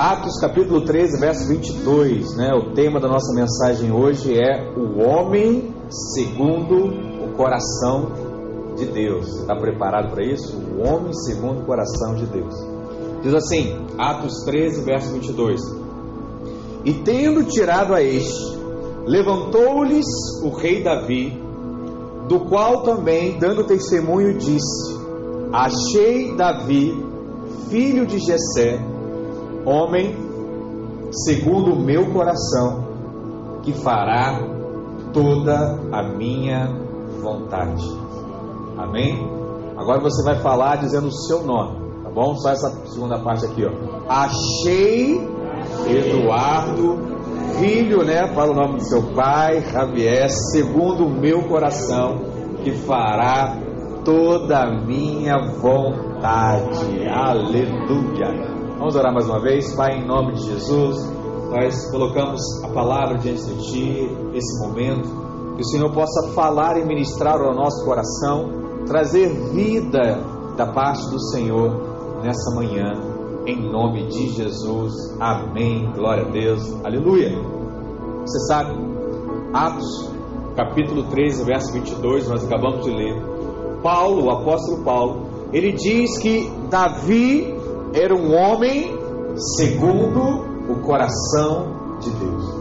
Atos capítulo 13, verso 22, né? O tema da nossa mensagem hoje é o homem segundo o coração de Deus. Está preparado para isso? O homem segundo o coração de Deus. Diz assim, Atos 13, verso 22. E tendo tirado a este, levantou-lhes o rei Davi, do qual também, dando testemunho, disse: Achei Davi, filho de Jessé, homem segundo o meu coração, que fará toda a minha vontade. Amém? Agora você vai falar dizendo o seu nome, tá bom? Só essa segunda parte aqui, ó. Achei Eduardo, filho, né? Fala o nome do seu pai, Javier, segundo o meu coração, que fará toda a minha vontade. Aleluia. Vamos orar mais uma vez, Pai, em nome de Jesus. Nós colocamos a palavra diante de Ti, esse momento, que o Senhor possa falar e ministrar ao nosso coração, trazer vida da parte do Senhor nessa manhã, em nome de Jesus. Amém. Glória a Deus. Aleluia. Você sabe, Atos, capítulo 13, verso 22, nós acabamos de ler. Paulo, o apóstolo Paulo, ele diz que Davi era um homem segundo o coração de Deus.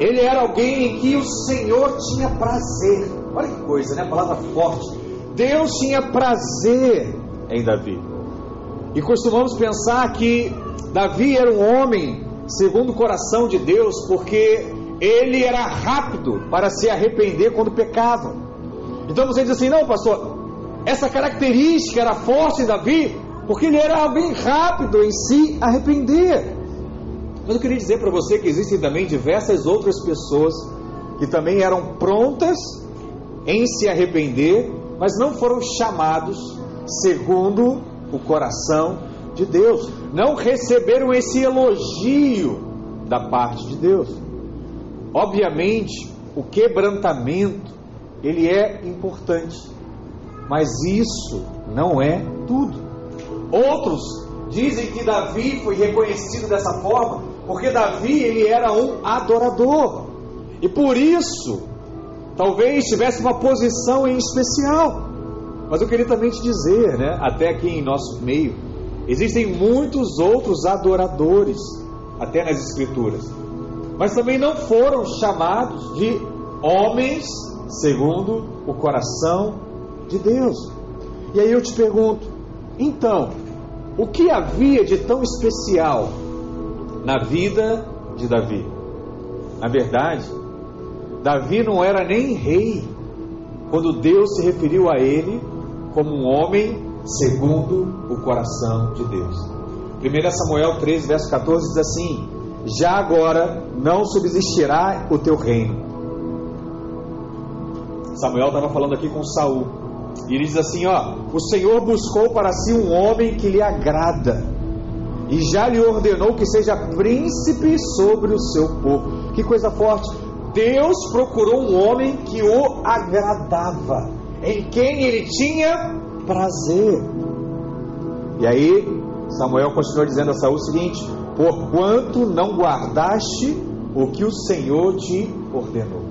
Ele era alguém em que o Senhor tinha prazer. Olha que coisa, né? A palavra forte. Deus tinha prazer em Davi. E costumamos pensar que Davi era um homem segundo o coração de Deus, porque ele era rápido para se arrepender quando pecava. Então você diz assim: não, pastor, essa característica era forte em Davi, porque ele era alguém rápido em se arrepender. Mas eu queria dizer para você que existem também diversas outras pessoas que também eram prontas em se arrepender, mas não foram chamados segundo o coração de Deus, não receberam esse elogio da parte de Deus. Obviamente, o quebrantamento ele é importante, mas isso não é tudo. Outros dizem que Davi foi reconhecido dessa forma porque Davi ele era um adorador e por isso talvez tivesse uma posição em especial. Mas eu queria também te dizer, né, até aqui em nosso meio, existem muitos outros adoradores até nas escrituras, mas também não foram chamados de homens segundo o coração de Deus. E aí eu te pergunto, então, o que havia de tão especial na vida de Davi? Na verdade, Davi não era nem rei quando Deus se referiu a ele como um homem segundo o coração de Deus. 1 Samuel 13, verso 14 diz assim: Já agora não subsistirá o teu reino. Samuel estava falando aqui com Saul. E ele diz assim: ó, o Senhor buscou para si um homem que lhe agrada, e já lhe ordenou que seja príncipe sobre o seu povo. Que coisa forte! Deus procurou um homem que o agradava, em quem ele tinha prazer. E aí, Samuel continuou dizendo a Saul o seguinte: Porquanto não guardaste o que o Senhor te ordenou.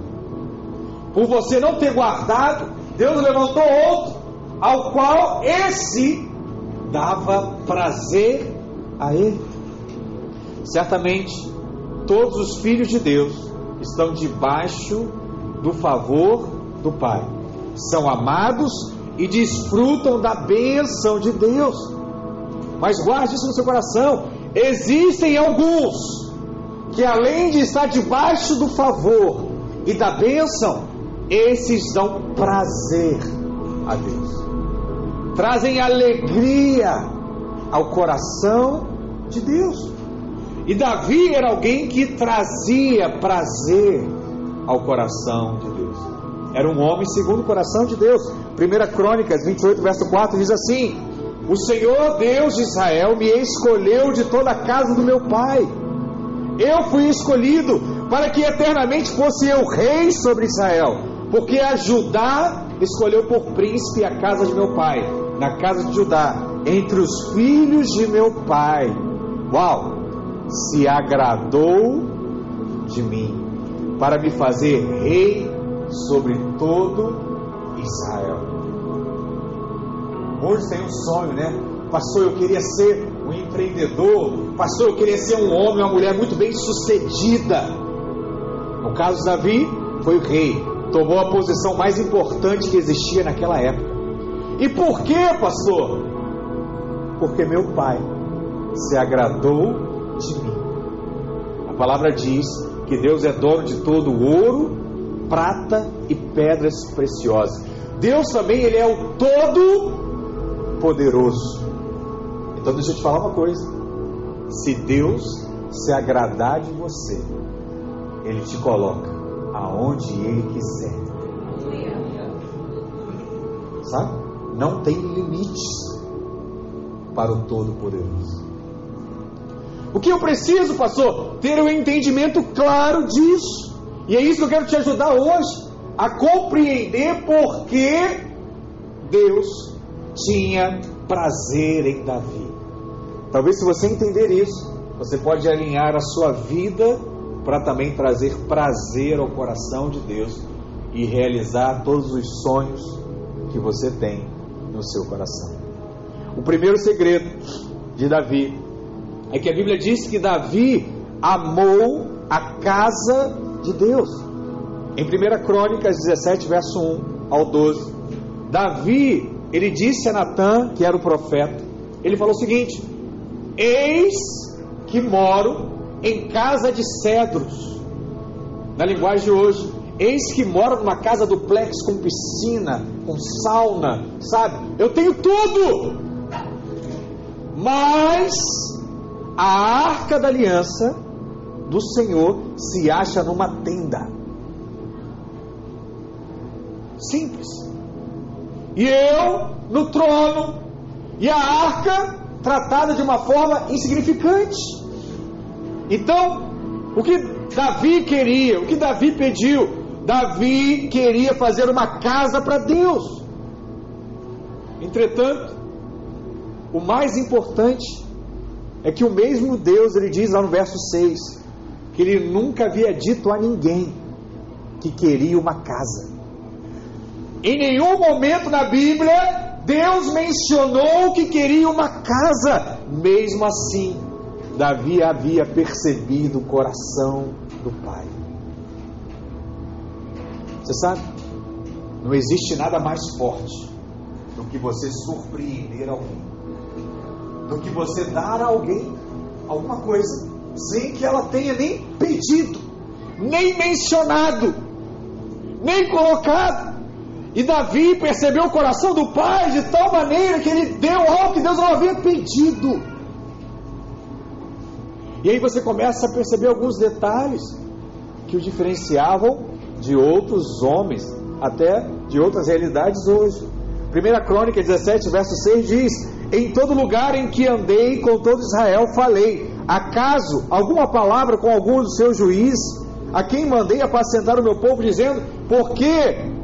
Por você não ter guardado, Deus levantou outro, ao qual esse dava prazer a ele. Certamente, todos os filhos de Deus estão debaixo do favor do Pai, são amados e desfrutam da bênção de Deus. Mas guarde isso no seu coração: existem alguns que, além de estar debaixo do favor e da bênção, esses dão prazer a Deus, trazem alegria ao coração de Deus. E Davi era alguém que trazia prazer ao coração de Deus. Era um homem segundo o coração de Deus. 1 Crônicas 28, verso 4 diz assim: O Senhor Deus de Israel me escolheu de toda a casa do meu pai. Eu fui escolhido para que eternamente fosse eu rei sobre Israel porque a Judá escolheu por príncipe a casa de meu pai, na casa de Judá, entre os filhos de meu pai. Uau! se agradou de mim, para me fazer rei sobre todo Israel. Hoje tem um sonho, né? Pastor, eu queria ser um empreendedor. Pastor, eu queria ser um homem, uma mulher muito bem sucedida. No caso de Davi, foi o rei. Tomou a posição mais importante que existia naquela época. E por quê, pastor? Porque meu pai se agradou de mim. A palavra diz que Deus é dono de todo ouro, prata e pedras preciosas. Deus também ele é o todo poderoso. Então deixa eu te falar uma coisa. Se Deus se agradar de você, ele te coloca aonde ele quiser. Sabe? Não tem limites para o Todo-Poderoso. O que eu preciso, pastor? Ter um entendimento claro disso. E é isso que eu quero te ajudar hoje a compreender por que Deus tinha prazer em Davi. Talvez se você entender isso, você pode alinhar a sua vida para também trazer prazer ao coração de Deus e realizar todos os sonhos que você tem no seu coração. O primeiro segredo de Davi é que a Bíblia diz que Davi amou a casa de Deus. Em 1 Crônicas 17, verso 1 ao 12, Davi, ele disse a Natã, que era o profeta, ele falou o seguinte: Eis que moro em casa de cedros. Na linguagem de hoje, eis que moro numa casa duplex com piscina, com sauna, sabe? Eu tenho tudo. Mas a arca da aliança do Senhor se acha numa tenda. Simples. E eu no trono, e a arca tratada de uma forma insignificante. Então, o que Davi queria, o que Davi pediu, Davi queria fazer uma casa para Deus. Entretanto, o mais importante é que o mesmo Deus, ele diz lá no verso 6, que ele nunca havia dito a ninguém que queria uma casa. Em nenhum momento na Bíblia, Deus mencionou que queria uma casa. Mesmo assim, Davi havia percebido o coração do Pai. Você sabe, não existe nada mais forte do que você surpreender alguém do que você dar a alguém alguma coisa sem que ela tenha nem pedido, nem mencionado, nem colocado. E Davi percebeu o coração do pai de tal maneira que ele deu algo que Deus não havia pedido. E aí você começa a perceber alguns detalhes que o diferenciavam de outros homens, até de outras realidades hoje. 1 Crônica 17, verso 6 diz: em todo lugar em que andei com todo Israel falei. Acaso alguma palavra com algum dos seus juízes, a quem mandei apacentar o meu povo, dizendo: Por que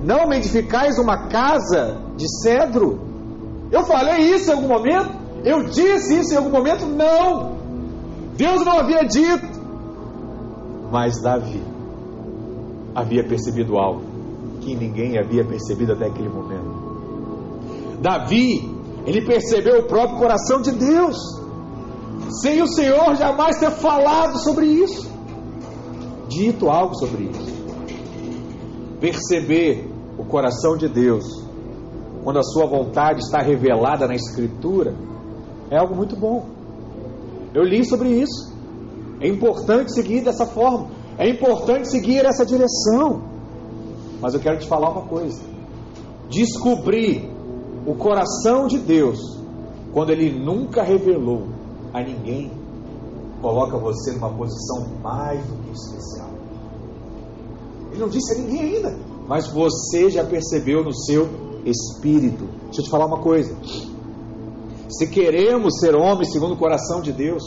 não me edificais uma casa de cedro? Eu falei isso em algum momento? Eu disse isso em algum momento? Não! Deus não havia dito. Mas Davi havia percebido algo que ninguém havia percebido até aquele momento. Davi ele percebeu o próprio coração de Deus, sem o Senhor jamais ter falado sobre isso, dito algo sobre isso. Perceber o coração de Deus, quando a sua vontade está revelada na Escritura, é algo muito bom. Eu li sobre isso. É importante seguir dessa forma. É importante seguir essa direção. Mas eu quero te falar uma coisa. Descobrir o coração de Deus, quando Ele nunca revelou a ninguém, coloca você numa posição mais do que especial. Ele não disse a ninguém ainda, mas você já percebeu no seu espírito. Deixa eu te falar uma coisa. Se queremos ser homens segundo o coração de Deus,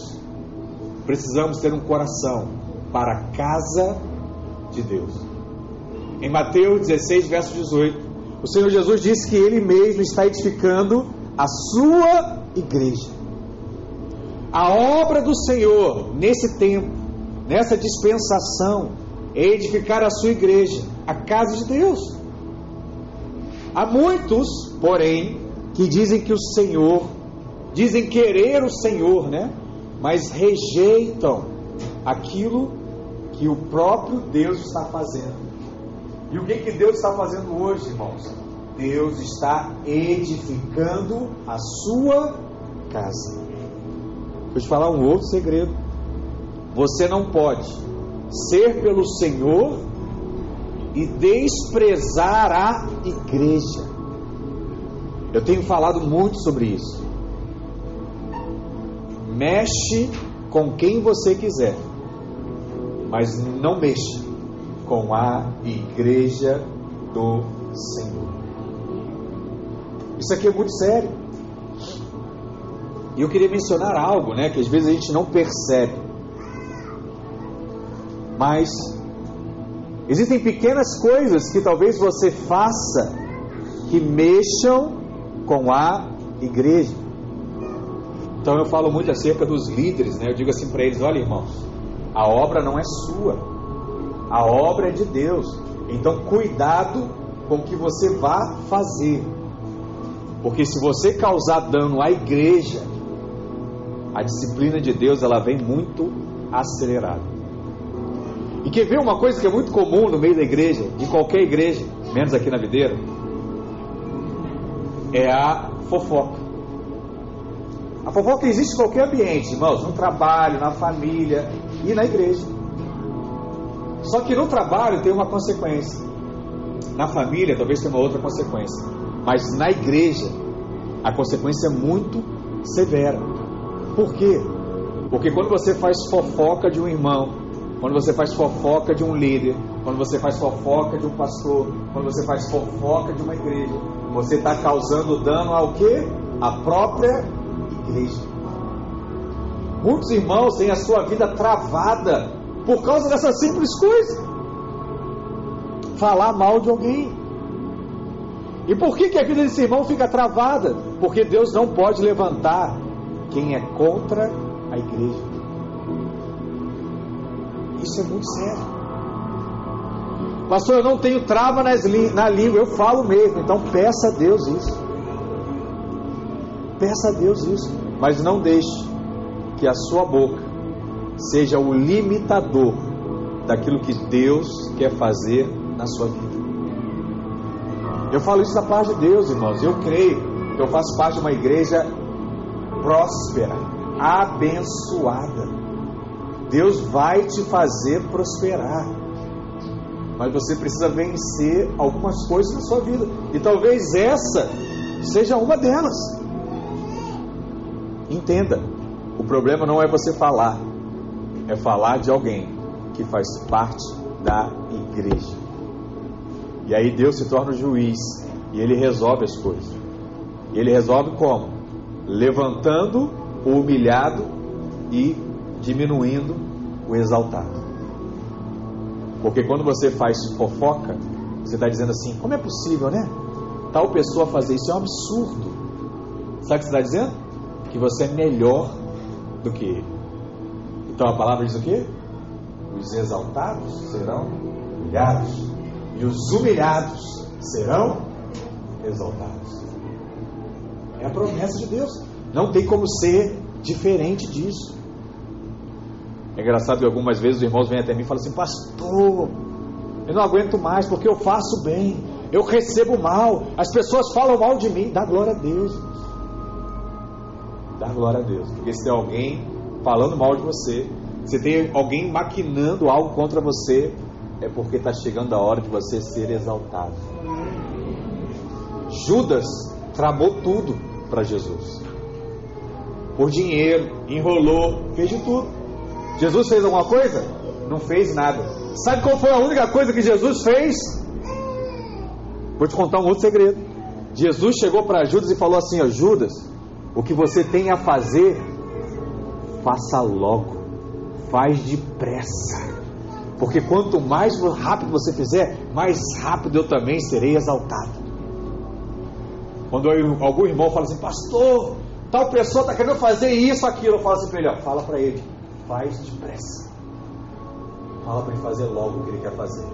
precisamos ter um coração para a casa de Deus. Em Mateus 16, verso 18, o Senhor Jesus disse que Ele mesmo está edificando a sua igreja. A obra do Senhor nesse tempo, nessa dispensação, é edificar a sua igreja, a casa de Deus. Há muitos, porém, que dizem que o Senhor, dizem querer o Senhor, né? Mas rejeitam aquilo que o próprio Deus está fazendo. E o que, que Deus está fazendo hoje, irmãos? Deus está edificando a sua casa. Vou te falar um outro segredo. Você não pode ser pelo Senhor e desprezar a igreja. Eu tenho falado muito sobre isso. Mexe com quem você quiser, mas não mexa com a igreja do Senhor. Isso aqui é muito sério. E eu queria mencionar algo, né, que às vezes a gente não percebe. Mas existem pequenas coisas que talvez você faça que mexam com a igreja. Então eu falo muito acerca dos líderes, né? Eu digo assim para eles: olha, irmãos, a obra não é sua, a obra é de Deus. Então cuidado com o que você vá fazer, porque se você causar dano à igreja, a disciplina de Deus ela vem muito acelerada. E quer ver uma coisa que é muito comum no meio da igreja, de qualquer igreja, menos aqui na videira, é a fofoca. A fofoca existe em qualquer ambiente, irmãos, no trabalho, na família e na igreja. Só que no trabalho tem uma consequência. Na família talvez tenha uma outra consequência. Mas na igreja a consequência é muito severa. Por quê? Porque quando você faz fofoca de um irmão, quando você faz fofoca de um líder, quando você faz fofoca de um pastor, quando você faz fofoca de uma igreja, você está causando dano ao que? A própria igreja. Muitos irmãos têm a sua vida travada por causa dessa simples coisa. Falar mal de alguém. E por que, que a vida desse irmão fica travada? Porque Deus não pode levantar quem é contra a igreja. Isso é muito sério. Pastor, eu não tenho trava nas, na língua, eu falo mesmo. Então peça a Deus isso. Peça a Deus isso. Mas não deixe que a sua boca seja o limitador daquilo que Deus quer fazer na sua vida. Eu falo isso da parte de Deus, irmãos. Eu creio que eu faço parte de uma igreja próspera, abençoada. Deus vai te fazer prosperar. Mas você precisa vencer algumas coisas na sua vida. E talvez essa seja uma delas. Entenda, o problema não é você falar, é falar de alguém que faz parte da igreja. E aí Deus se torna o juiz e ele resolve as coisas. E ele resolve como? Levantando o humilhado e diminuindo o exaltado. Porque quando você faz fofoca, você está dizendo assim: como é possível, né? Tal pessoa fazer isso é um absurdo. Sabe o que você está dizendo? Que você é melhor do que ele. Então a palavra diz o quê? Os exaltados serão humilhados e os humilhados serão exaltados. É a promessa de Deus. Não tem como ser diferente disso. É engraçado que algumas vezes os irmãos vêm até mim e falam assim: Pastor, eu não aguento mais porque eu faço bem, eu recebo mal, as pessoas falam mal de mim. Dá glória a Deus. Dá glória a Deus. Porque se tem alguém falando mal de você, se tem alguém maquinando algo contra você, é porque está chegando a hora de você ser exaltado. Judas tramou tudo para Jesus. Por dinheiro, enrolou, fez de tudo. Jesus fez alguma coisa? Não fez nada. Sabe qual foi a única coisa que Jesus fez? Vou te contar um outro segredo. Jesus chegou para Judas e falou assim: ó, Judas, o que você tem a fazer, faça logo, faz depressa. Porque quanto mais rápido você fizer, mais rápido eu também serei exaltado. Quando algum irmão fala assim, pastor, tal pessoa está querendo fazer isso, aquilo. Eu falo assim para ele: ó, fala para ele, faz depressa. Fala para ele fazer logo o que ele quer fazer.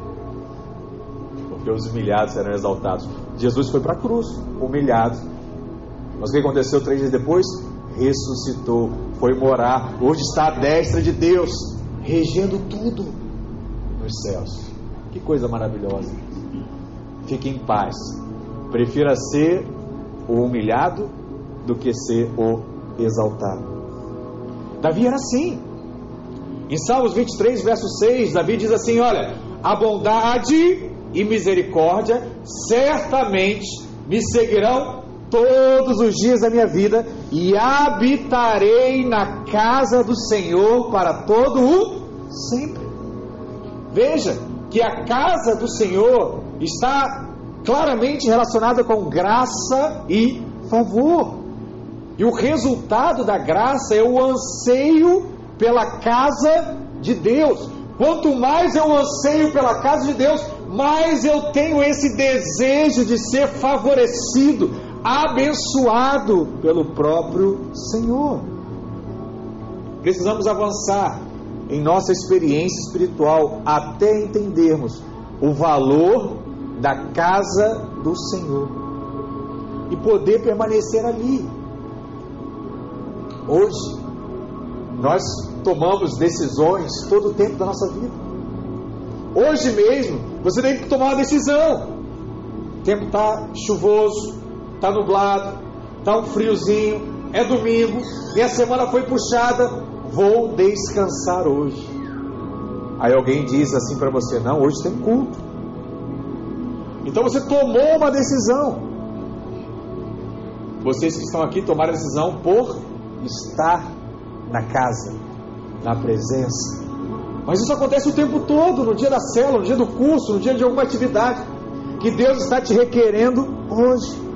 Porque os humilhados serão exaltados. Jesus foi para a cruz, humilhado. Mas o que aconteceu três dias depois? Ressuscitou, foi morar. Hoje está à destra de Deus, regendo tudo nos céus. Que coisa maravilhosa. Fique em paz. Prefira ser o humilhado do que ser o exaltado. Davi era assim. Em Salmos 23, verso 6, Davi diz assim: Olha, a bondade e misericórdia certamente me seguirão todos os dias da minha vida e habitarei na casa do Senhor para todo o sempre. Veja que a casa do Senhor está claramente relacionada com graça e favor. E o resultado da graça é o anseio pela casa de Deus. Quanto mais eu anseio pela casa de Deus, mais eu tenho esse desejo de ser favorecido, abençoado pelo próprio Senhor. Precisamos avançar em nossa experiência espiritual até entendermos o valor da casa do Senhor e poder permanecer ali. Hoje, nós tomamos decisões todo o tempo da nossa vida. Hoje mesmo, você tem que tomar uma decisão. O tempo está chuvoso, está nublado, está um friozinho, é domingo, minha semana foi puxada, vou descansar hoje. Aí alguém diz assim para você: não, hoje tem culto. Então você tomou uma decisão. Vocês que estão aqui tomaram a decisão por estar na casa, na presença. Mas isso acontece o tempo todo, no dia da célula, no dia do curso, no dia de alguma atividade, que Deus está te requerendo hoje.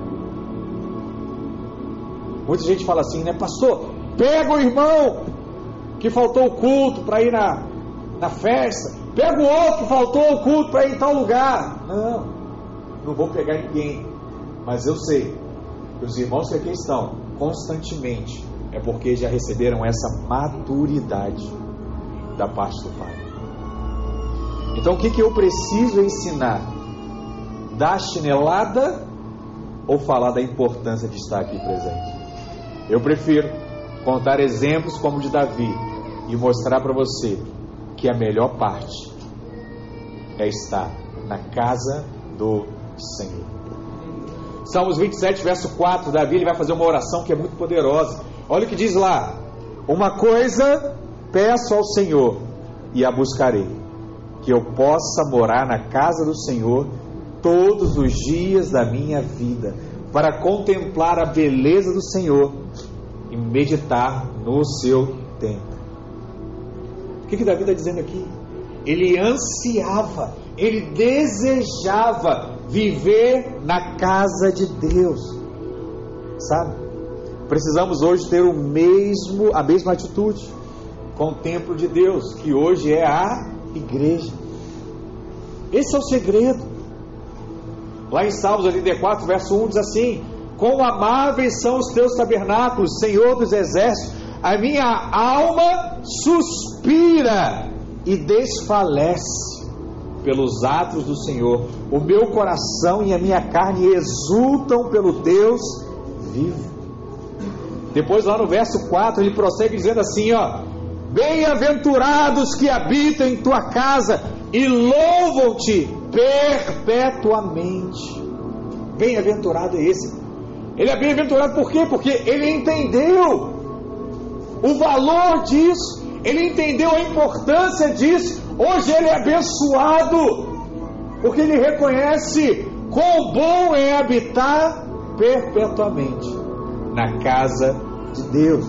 Muita gente fala assim, né, pastor? Pega o irmão que faltou o culto para ir na, na festa, pega o outro que faltou o culto para ir em tal lugar. Não, não vou pegar ninguém, mas eu sei que os irmãos que aqui estão constantemente é porque já receberam essa maturidade da parte do Pai. Então o que, que eu preciso ensinar? Dar chinelada ou falar da importância de estar aqui presente? Eu prefiro contar exemplos como o de Davi e mostrar para você que a melhor parte é estar na casa do Senhor. Salmos 27, verso 4, Davi ele vai fazer uma oração que é muito poderosa. Olha o que diz lá: Uma coisa peço ao Senhor e a buscarei, que eu possa morar na casa do Senhor todos os dias da minha vida, para contemplar a beleza do Senhor e meditar no seu templo. O que, que Davi está dizendo aqui? Ele ansiava, ele desejava viver na casa de Deus, sabe? Precisamos hoje ter o mesmo, a mesma atitude com o templo de Deus, que hoje é a igreja. Esse é o segredo. Lá em Salmos 84, verso 1 diz assim: Quão amáveis são os teus tabernáculos, Senhor dos exércitos, a minha alma suspira e desfalece pelos atos do Senhor. O meu coração e a minha carne exultam pelo Deus vivo. Depois, lá no verso 4, ele prossegue dizendo assim: ó, Bem-aventurados que habitam em tua casa e louvam-te perpetuamente. Bem-aventurado é esse. Ele é bem-aventurado por quê? Porque ele entendeu o valor disso, ele entendeu a importância disso. Hoje ele é abençoado, porque ele reconhece quão bom é habitar perpetuamente na casa de Deus.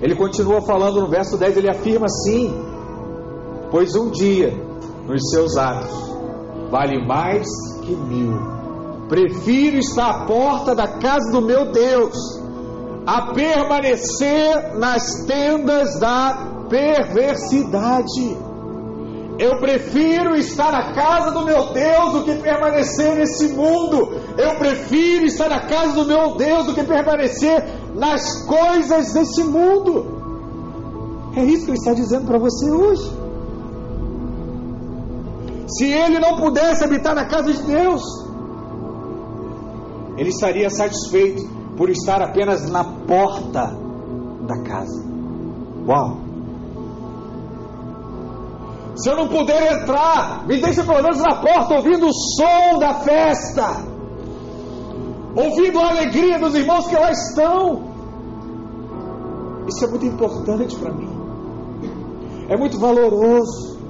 Ele continua falando no verso 10, ele afirma assim: Pois um dia nos seus atos vale mais que mil. Prefiro estar à porta da casa do meu Deus a permanecer nas tendas da perversidade. Eu prefiro estar na casa do meu Deus do que permanecer nesse mundo. Eu prefiro estar na casa do meu Deus do que permanecer nas coisas desse mundo. É isso que ele está dizendo para você hoje. Se ele não pudesse habitar na casa de Deus, ele estaria satisfeito por estar apenas na porta da casa. Uau! Se eu não puder entrar, me deixe pelo menos na porta ouvindo o som da festa, ouvindo a alegria dos irmãos que lá estão. Isso é muito importante para mim, é muito valoroso.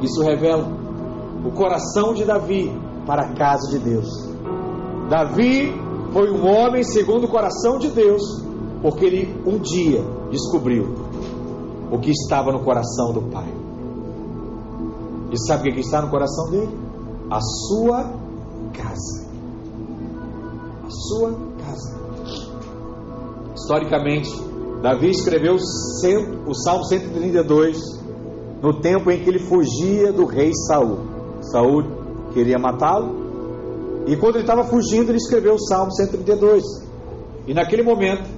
Isso revela o coração de Davi para a casa de Deus. Davi foi um homem segundo o coração de Deus, porque ele um dia descobriu o que estava no coração do Pai. E sabe o que está no coração dele? A sua casa. A sua casa. Historicamente, Davi escreveu o Salmo 132 no tempo em que ele fugia do rei Saul. Saul queria matá-lo, e quando ele estava fugindo, ele escreveu o Salmo 132. E naquele momento,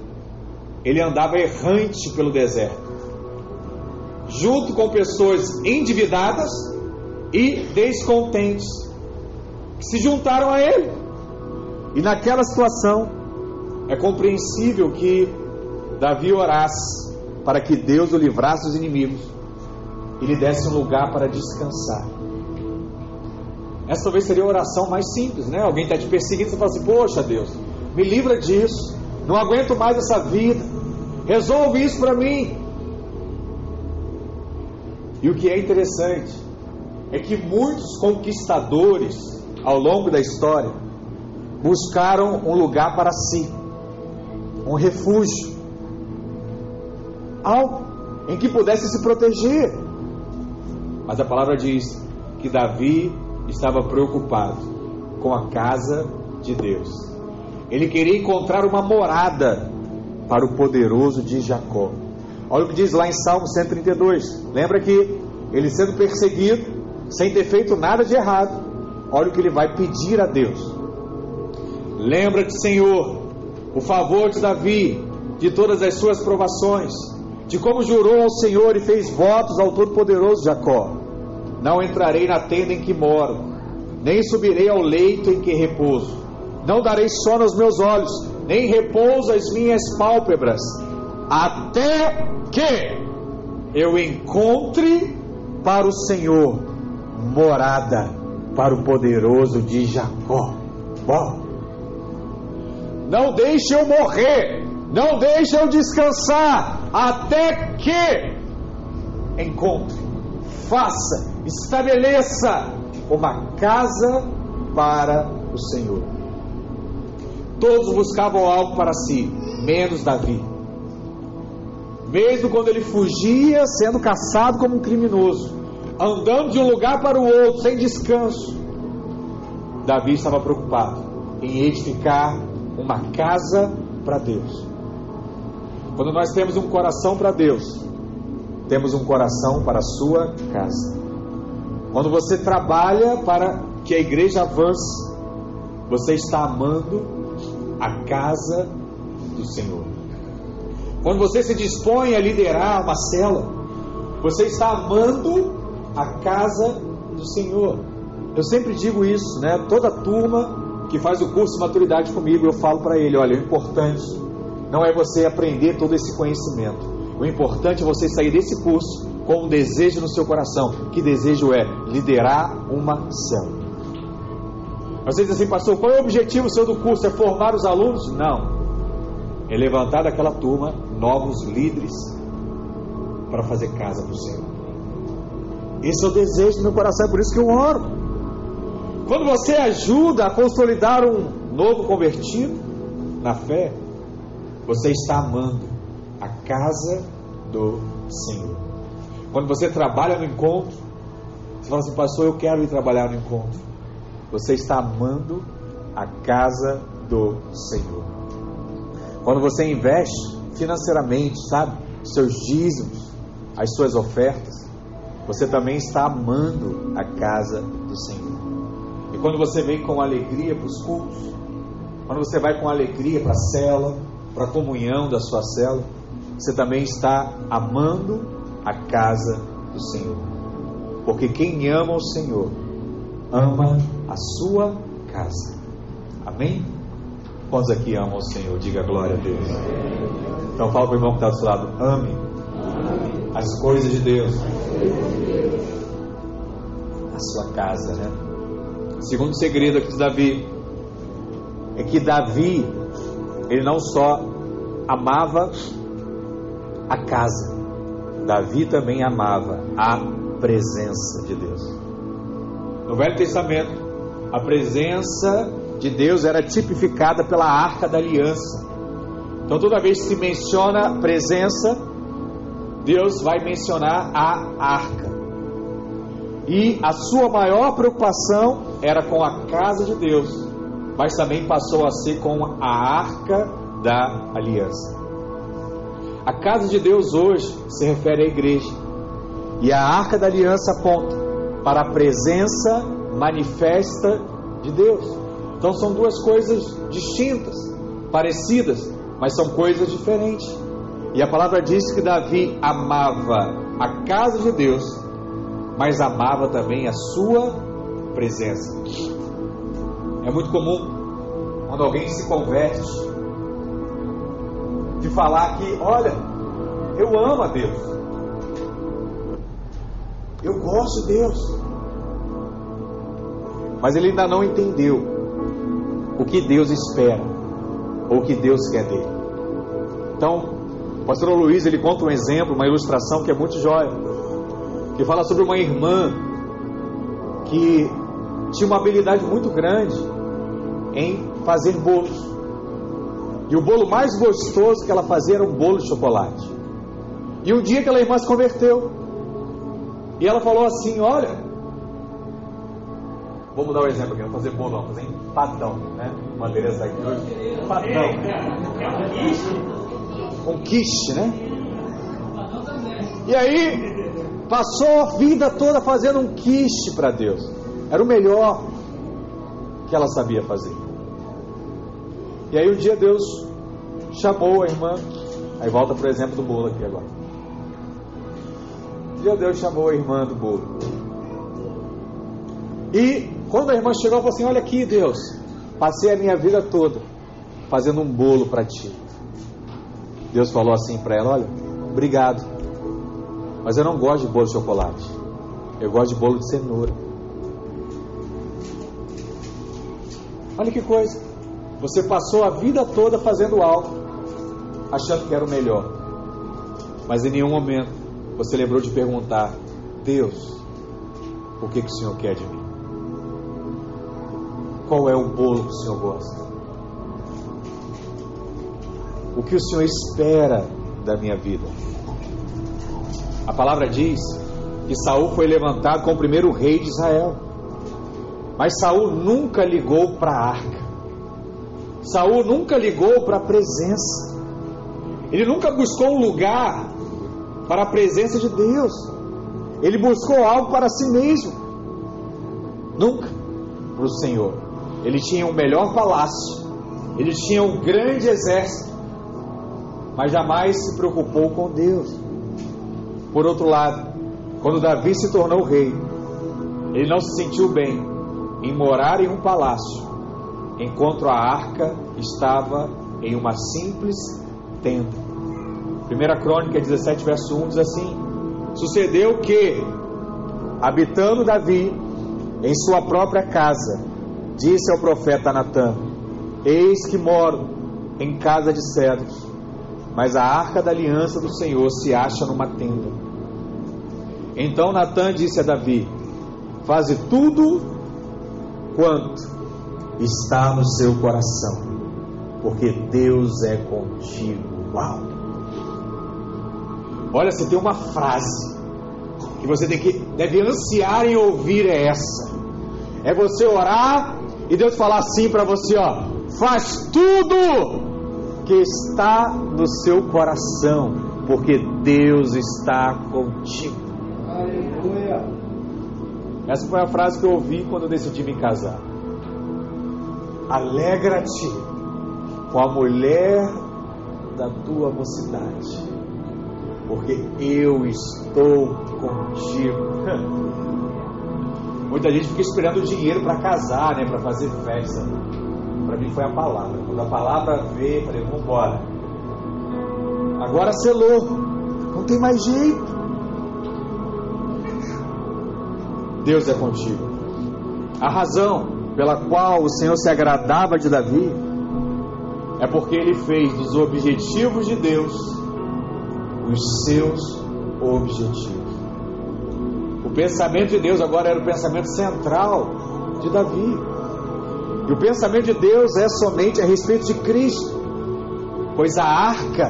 ele andava errante pelo deserto, junto com pessoas endividadas e descontentes, que se juntaram a ele. E naquela situação, é compreensível que Davi orasse para que Deus o livrasse dos inimigos e lhe desse um lugar para descansar. Essa talvez seria a oração mais simples, né? Alguém está te perseguindo, você fala assim: Poxa Deus, me livra disso, não aguento mais essa vida, resolve isso para mim. E o que é interessante é que muitos conquistadores ao longo da história buscaram um lugar para si, um refúgio, algo em que pudesse se proteger. Mas a palavra diz que Davi estava preocupado com a casa de Deus. Ele queria encontrar uma morada para o poderoso de Jacó. Olha o que diz lá em Salmo 132. Lembra que ele sendo perseguido, sem ter feito nada de errado, olha o que ele vai pedir a Deus. Lembra-te, Senhor, o favor de Davi, de todas as suas provações, de como jurou ao Senhor e fez votos ao Todo-Poderoso Jacó não entrarei na tenda em que moro, nem subirei ao leito em que repouso. Não darei sono aos meus olhos, nem repouso às minhas pálpebras, até que eu encontre para o Senhor morada para o poderoso de Jacó. Bom, não deixe eu morrer, não deixe eu descansar, até que encontre, faça estabeleça uma casa para o Senhor. Todos buscavam algo para si, menos Davi. Mesmo quando ele fugia, sendo caçado como um criminoso, andando de um lugar para o outro, sem descanso, Davi estava preocupado em edificar uma casa para Deus. Quando nós temos um coração para Deus, temos um coração para a sua casa. Quando você trabalha para que a igreja avance, você está amando a casa do Senhor. Quando você se dispõe a liderar uma cela, você está amando a casa do Senhor. Eu sempre digo isso, né? Toda turma que faz o curso de maturidade comigo, eu falo para ele: olha, o importante não é você aprender todo esse conhecimento. O importante é você sair desse curso com um desejo no seu coração. Que desejo é? Liderar uma célula. Você diz assim, pastor, qual é o objetivo seu do curso? É formar os alunos? Não. É levantar daquela turma novos líderes para fazer casa para o Senhor. Esse é o desejo do meu coração, é por isso que eu oro. Quando você ajuda a consolidar um novo convertido na fé, você está amando a casa do Senhor. Quando você trabalha no encontro, você fala assim, pastor, eu quero ir trabalhar no encontro. Você está amando a casa do Senhor. Quando você investe financeiramente, sabe, seus dízimos, as suas ofertas, você também está amando a casa do Senhor. E quando você vem com alegria para os cultos, quando você vai com alegria para a cela, para a comunhão da sua célula, você também está amando a casa do Senhor. Porque quem ama o Senhor, ama a sua casa. Amém? Quantos aqui amam o Senhor? Diga glória a Deus. Então fala para o irmão que está do seu lado, ame as coisas de Deus. A sua casa, né? Segundo segredo aqui de Davi é que Davi ele não só amava a casa, Davi também amava a presença de Deus. No Velho Testamento, a presença de Deus era tipificada pela arca da aliança. Então, toda vez que se menciona presença, Deus vai mencionar a arca. E a sua maior preocupação era com a casa de Deus, mas também passou a ser com a arca da aliança. A casa de Deus hoje se refere à igreja, e a arca da aliança aponta para a presença manifesta de Deus. Então são duas coisas distintas, parecidas, mas são coisas diferentes. E a palavra diz que Davi amava a casa de Deus, mas amava também a sua presença. É muito comum quando alguém se converte de falar que, olha, eu amo a Deus. Eu gosto de Deus. Mas ele ainda não entendeu o que Deus espera ou o que Deus quer dele. Então, o pastor Luiz ele conta um exemplo, uma ilustração que é muito jóia, que fala sobre uma irmã que tinha uma habilidade muito grande em fazer bolos. E o bolo mais gostoso que ela fazia era um bolo de chocolate. E um dia que aquela irmã se converteu, e ela falou assim: Olha, vamos dar um exemplo aqui, vamos fazer bolo, vamos fazer empadão, né? Madeiras daqui hoje. Empadão. Um quiche, né? E aí, passou a vida toda fazendo um quiche para Deus. Era o melhor que ela sabia fazer. E aí um dia Deus chamou a irmã. Aí volta para o exemplo do bolo aqui agora. Um dia Deus chamou a irmã do bolo. E quando a irmã chegou, ela falou assim: Olha aqui, Deus, passei a minha vida toda fazendo um bolo para ti. Deus falou assim para ela: Olha, obrigado, mas eu não gosto de bolo de chocolate. Eu gosto de bolo de cenoura. Olha que coisa. Você passou a vida toda fazendo algo, achando que era o melhor. Mas em nenhum momento você lembrou de perguntar: Deus, o que, que o Senhor quer de mim? Qual é o bolo que o Senhor gosta? O que o Senhor espera da minha vida? A palavra diz que Saul foi levantado como o primeiro rei de Israel. Mas Saul nunca ligou para a arca. Saul nunca ligou para a presença. Ele nunca buscou um lugar para a presença de Deus. Ele buscou algo para si mesmo. Nunca para o Senhor. Ele tinha o um melhor palácio. Ele tinha um grande exército. Mas jamais se preocupou com Deus. Por outro lado, quando Davi se tornou rei, ele não se sentiu bem em morar em um palácio, enquanto a arca estava em uma simples tenda. 1 Crônica 17, verso 1 diz assim: Sucedeu que, habitando Davi em sua própria casa, disse ao profeta Natã: Eis que moro em casa de cedros, mas a arca da aliança do Senhor se acha numa tenda. Então Natã disse a Davi: Faze tudo quanto está no seu coração, porque Deus é contigo. Uau! Olha, você tem uma frase que você tem que deve ansiar em ouvir é essa. É você orar e Deus falar assim para você, ó: Faz tudo que está no seu coração, porque Deus está contigo. Essa foi a frase que eu ouvi quando eu decidi me casar. Alegra-te com a mulher da tua mocidade, porque eu estou contigo. Muita gente fica esperando dinheiro para casar, né, para fazer festa. Para mim foi a palavra. Quando a palavra veio, falei, vamos embora. Agora selou. Não tem mais jeito. Deus é contigo. A razão pela qual o Senhor se agradava de Davi é porque ele fez dos objetivos de Deus os seus objetivos. O pensamento de Deus agora era o pensamento central de Davi. E o pensamento de Deus é somente a respeito de Cristo, pois a arca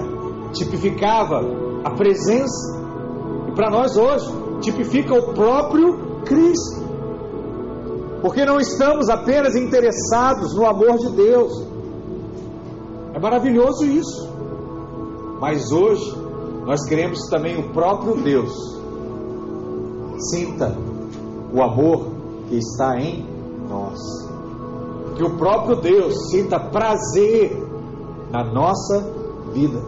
tipificava a presença, e para nós hoje, tipifica o próprio Cristo. Porque não estamos apenas interessados no amor de Deus, é maravilhoso isso. Mas hoje nós queremos também o próprio Deus. Sinta o amor que está em nós. Que o próprio Deus sinta prazer na nossa vida.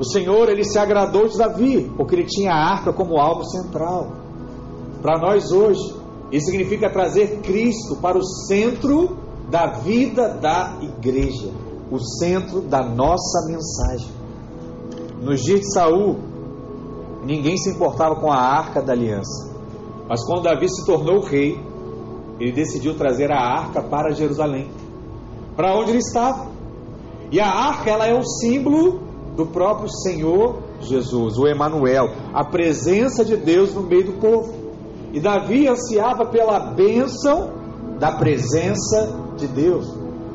O Senhor, ele se agradou de Davi, porque ele tinha a arca como alvo central. Para nós hoje, isso significa trazer Cristo para o centro da vida da igreja o centro da nossa mensagem. Nos dias de Saul, ninguém se importava com a arca da aliança. Mas quando Davi se tornou rei, ele decidiu trazer a arca para Jerusalém, para onde ele estava. E a arca, ela é um símbolo do próprio Senhor Jesus, o Emanuel, a presença de Deus no meio do povo. E Davi ansiava pela bênção da presença de Deus.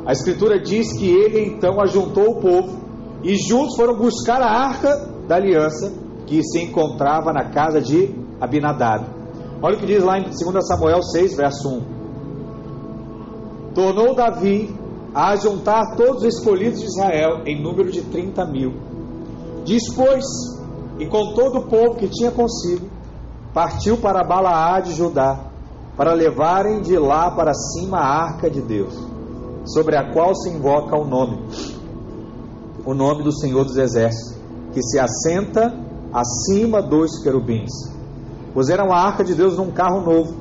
A Escritura diz que ele então ajuntou o povo e juntos foram buscar a arca da aliança que se encontrava na casa de Abinadab. Olha o que diz lá em 2 Samuel 6, verso 1. Tornou Davi a juntar todos os escolhidos de Israel em número de 30 mil. Dispôs, e com todo o povo que tinha consigo, partiu para Balaá de Judá, para levarem de lá para cima a arca de Deus sobre a qual se invoca o nome, o nome do Senhor dos Exércitos, que se assenta acima dos querubins. Puseram a arca de Deus num carro novo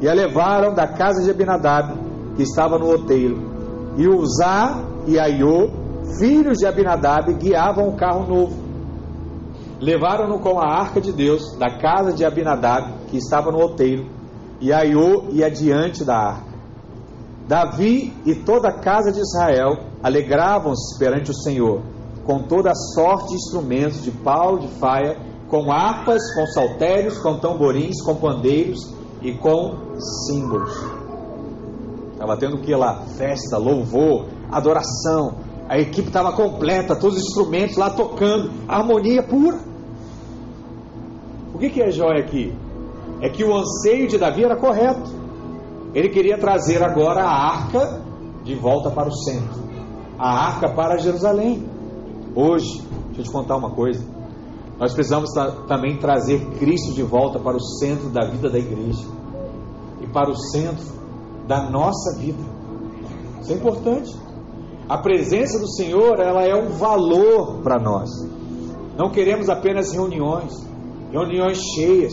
e a levaram da casa de Abinadab, que estava no outeiro. E Uzá e Aiô, filhos de Abinadab, guiavam o carro novo. Levaram-no com a arca de Deus da casa de Abinadab, que estava no outeiro, e Aiô ia diante da arca. Davi e toda a casa de Israel alegravam-se perante o Senhor, com toda a sorte de instrumentos de pau, de faia, com harpas, com saltérios, com tamborins, com pandeiros e com símbolos. Estava tendo que lá? Festa, louvor, adoração. A equipe estava completa, todos os instrumentos lá tocando, harmonia pura. O que, que é jóia aqui? É que o anseio de Davi era correto. Ele queria trazer agora a arca de volta para o centro, a arca para Jerusalém. Hoje, deixa eu te contar uma coisa. Nós precisamos também trazer Cristo de volta para o centro da vida da igreja e para o centro da nossa vida. Isso é importante. A presença do Senhor, ela é um valor para nós. Não queremos apenas reuniões, reuniões cheias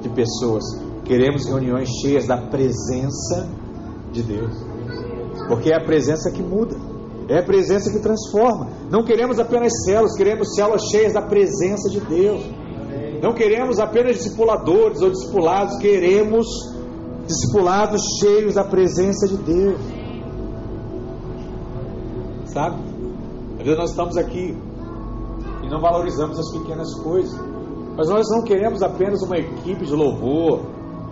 de pessoas. Queremos reuniões cheias da presença de Deus. Porque é a presença que muda. É a presença que transforma. Não queremos apenas células, queremos células cheias da presença de Deus. Não queremos apenas discipuladores ou discipulados, queremos discipulados cheios da presença de Deus. Sabe? Às vezes nós estamos aqui e não valorizamos as pequenas coisas. Mas nós não queremos apenas uma equipe de louvor,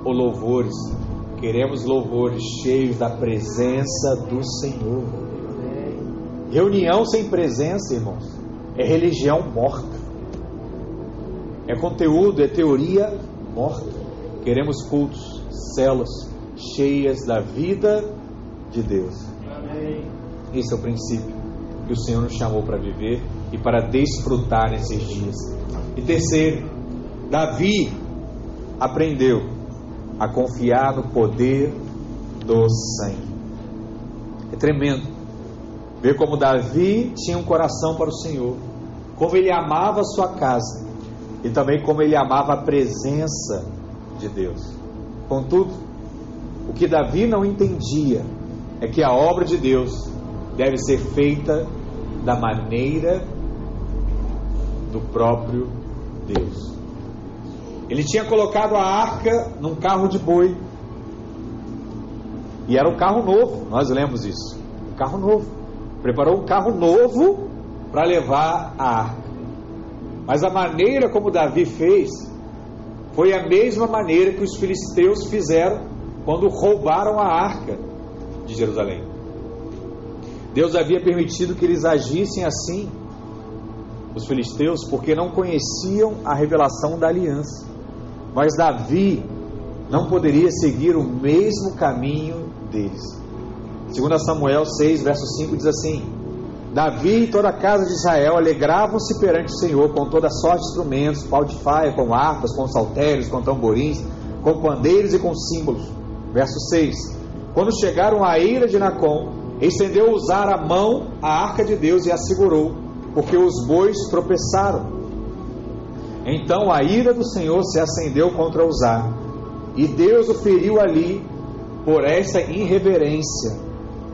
ou louvores. Queremos louvores cheios da presença do Senhor. Reunião sem presença, irmãos, é religião morta. É conteúdo, é teoria morta. Queremos cultos, celas cheias da vida de Deus. Esse é o princípio que o Senhor nos chamou para viver e para desfrutar nesses dias. E terceiro, Davi aprendeu a confiar no poder do sangue. É tremendo Vê como Davi tinha um coração para o Senhor, como ele amava a sua casa e também como ele amava a presença de Deus. Contudo, o que Davi não entendia é que a obra de Deus deve ser feita da maneira do próprio Deus. Ele tinha colocado a arca num carro de boi. E era um carro novo, nós lemos isso. Um carro novo. Preparou um carro novo para levar a arca. Mas a maneira como Davi fez foi a mesma maneira que os filisteus fizeram quando roubaram a arca de Jerusalém. Deus havia permitido que eles agissem assim, os filisteus, porque não conheciam a revelação da aliança. Mas Davi não poderia seguir o mesmo caminho deles. Segundo Samuel 6, verso 5 diz assim: Davi e toda a casa de Israel alegravam-se perante o Senhor com toda sorte de instrumentos, pau de faia, com harpas, com saltérios, com tamborins, com pandeiros e com símbolos. Verso 6: Quando chegaram à ira de Nacon, estendeu usar a mão a arca de Deus e a segurou, porque os bois tropeçaram. Então a ira do Senhor se acendeu contra Uzá, e Deus o feriu ali por essa irreverência,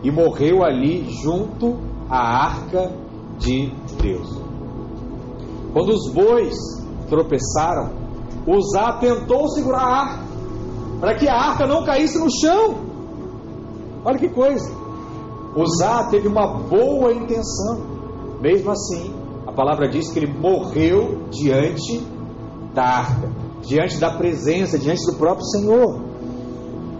e morreu ali junto à arca de Deus. Quando os bois tropeçaram, Uzá tentou segurar a arca, para que a arca não caísse no chão. Olha que coisa! Uzá teve uma boa intenção, mesmo assim, a palavra diz que ele morreu diante da arca, diante da presença, diante do próprio Senhor.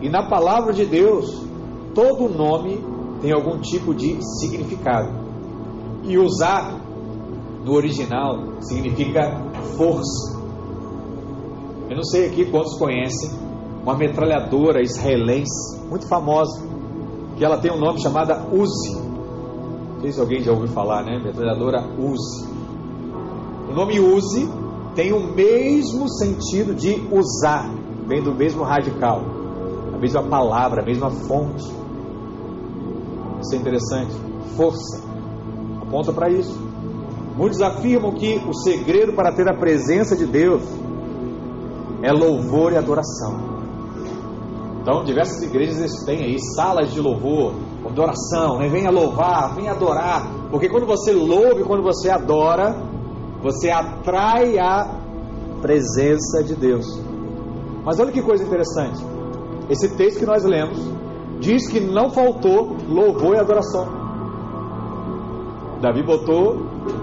E na palavra de Deus, todo nome tem algum tipo de significado. E usar no original significa força. Eu não sei aqui quantos conhecem uma metralhadora israelense muito famosa, que ela tem um nome chamada Uzi sei se alguém já ouviu falar, né? Metralhadora Uzi. O nome Uzi tem o mesmo sentido de usar, vem do mesmo radical, a mesma palavra, a mesma fonte. Isso é interessante. Força aponta para isso. Muitos afirmam que o segredo para ter a presença de Deus é louvor e adoração. Então, diversas igrejas têm aí salas de louvor, adoração, né? venha louvar, venha adorar, porque quando você louva quando você adora, você atrai a presença de Deus. Mas olha que coisa interessante, esse texto que nós lemos diz que não faltou louvor e adoração. Davi botou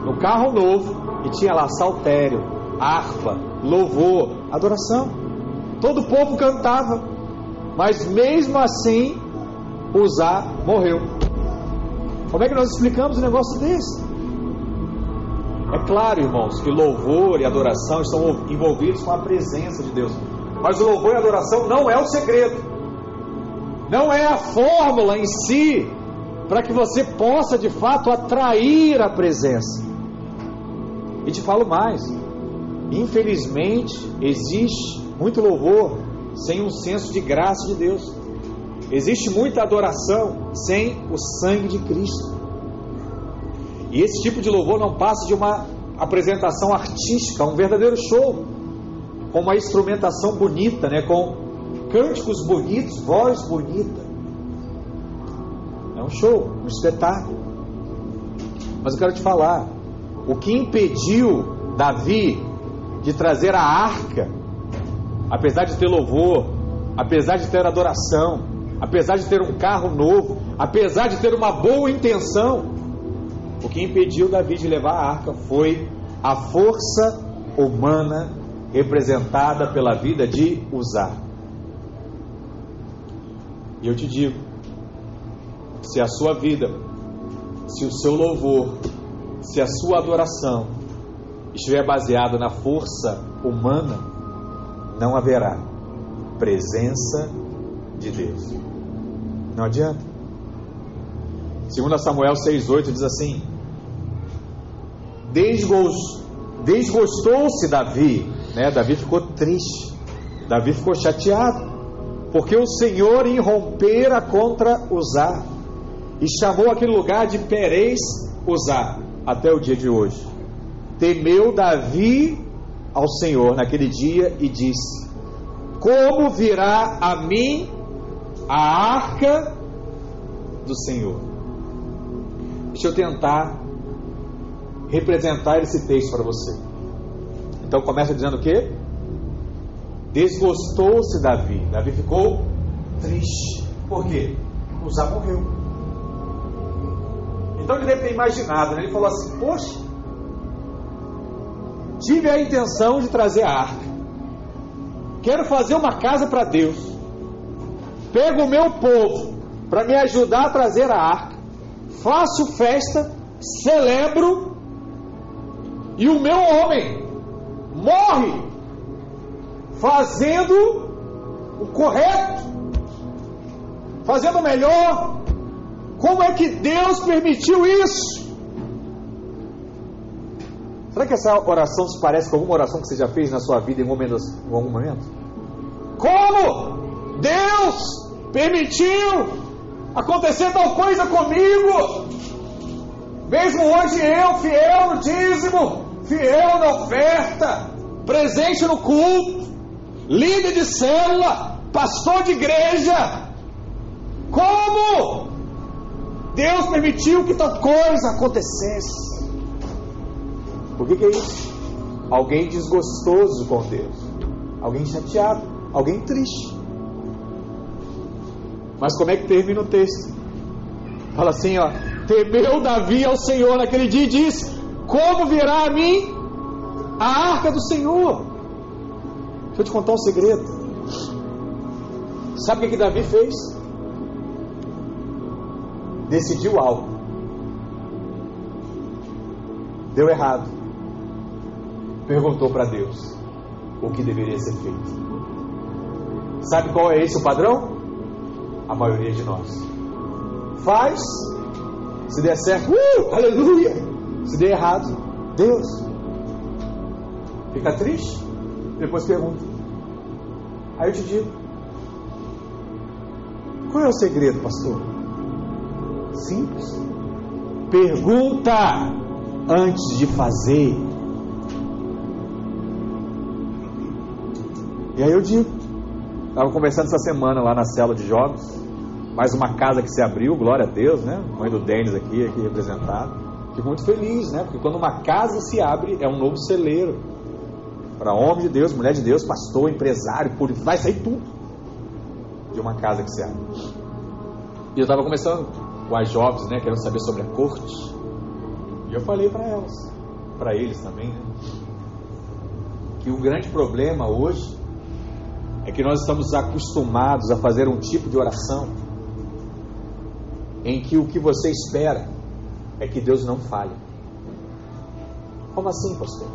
no carro novo e tinha lá saltério, harpa, louvor, adoração. Todo o povo cantava. Mas mesmo assim, Uzá morreu. Como é que nós explicamos um negócio desse? É claro, irmãos, que louvor e adoração estão envolvidos com a presença de Deus. Mas o louvor e a adoração não é o segredo. Não é a fórmula em si para que você possa de fato atrair a presença. E te falo mais: infelizmente, existe muito louvor sem um senso de graça de Deus. Existe muita adoração sem o sangue de Cristo. E esse tipo de louvor não passa de uma apresentação artística, um verdadeiro show, com uma instrumentação bonita, né, com cânticos bonitos, voz bonita. É um show, um espetáculo. Mas eu quero te falar, o que impediu Davi de trazer a arca apesar de ter louvor, apesar de ter adoração, apesar de ter um carro novo, apesar de ter uma boa intenção, o que impediu Davi de levar a arca foi a força humana representada pela vida de Uzá. E eu te digo, se a sua vida, se o seu louvor, se a sua adoração estiver baseado na força humana, não haverá presença de Deus. Não adianta. Segundo Samuel 6,8 diz assim: Desgostou-se Davi, né? Davi ficou triste, Davi ficou chateado, porque o Senhor irrompera contra Uzá, e chamou aquele lugar de Perez Usar, até o dia de hoje. Temeu Davi ao Senhor naquele dia e disse: Como virá a mim a arca do Senhor? Deixa eu tentar representar esse texto para você. Então começa dizendo o quê? Desgostou-se Davi. Davi ficou triste. Por quê? Uzá morreu. Então ele deve ter imaginado, né? ele falou assim: Poxa, tive a intenção de trazer a arca. Quero fazer uma casa para Deus. Pego o meu povo para me ajudar a trazer a arca. Faço festa, celebro, e o meu homem morre fazendo o correto, fazendo o melhor. Como é que Deus permitiu isso? Será que essa oração se parece com alguma oração que você já fez na sua vida em, em algum momento? Como Deus permitiu acontecer tal coisa comigo? Mesmo hoje eu, fiel no dízimo, fiel na oferta, presente no culto, líder de célula, pastor de igreja. Como Deus permitiu que tal coisa acontecesse? Por que, que é isso? Alguém desgostoso com Deus, alguém chateado, alguém triste. Mas como é que termina o texto? Fala assim, ó: Temeu Davi ao Senhor naquele dia e disse: Como virá a mim a arca do Senhor? Deixa eu te contar um segredo. Sabe o que, que Davi fez? Decidiu algo. Deu errado. Perguntou para Deus o que deveria ser feito. Sabe qual é esse o padrão? A maioria de nós. Faz, se der certo, uh, aleluia. Se der errado, Deus. Fica triste? Depois pergunta. Aí eu te digo: qual é o segredo, pastor? Simples. Pergunta antes de fazer. E aí eu digo: estava conversando essa semana lá na cela de jogos. Mais uma casa que se abriu, glória a Deus, né? Mãe do Denis aqui, aqui representado. Fico muito feliz, né? Porque quando uma casa se abre, é um novo celeiro para homem de Deus, mulher de Deus, pastor, empresário, político, vai sair tudo de uma casa que se abre. E eu estava conversando com as jovens, né, querendo saber sobre a corte. E eu falei para elas, para eles também, né, que o grande problema hoje é que nós estamos acostumados a fazer um tipo de oração em que o que você espera é que Deus não fale. Como assim, pastor?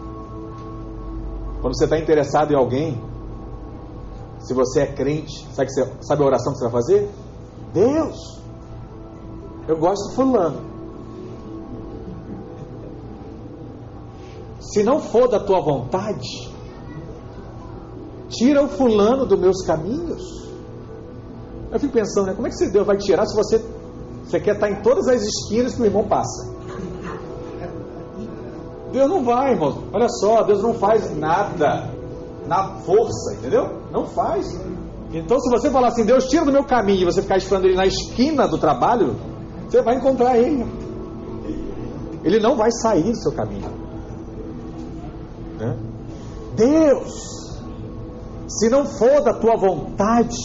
Quando você está interessado em alguém, se você é crente, sabe, você, sabe a oração que você vai fazer? Deus, eu gosto de fulano. Se não for da tua vontade, tira o fulano dos meus caminhos. Eu fico pensando, né, como é que Deus vai tirar se você, você quer estar em todas as esquinas que o irmão passa? Deus não vai, irmão. Olha só, Deus não faz nada na força, entendeu? Não faz. Então, se você falar assim, Deus tira do meu caminho, e você ficar esperando ele na esquina do trabalho, você vai encontrar ele. Ele não vai sair do seu caminho. Né? Deus, se não for da tua vontade,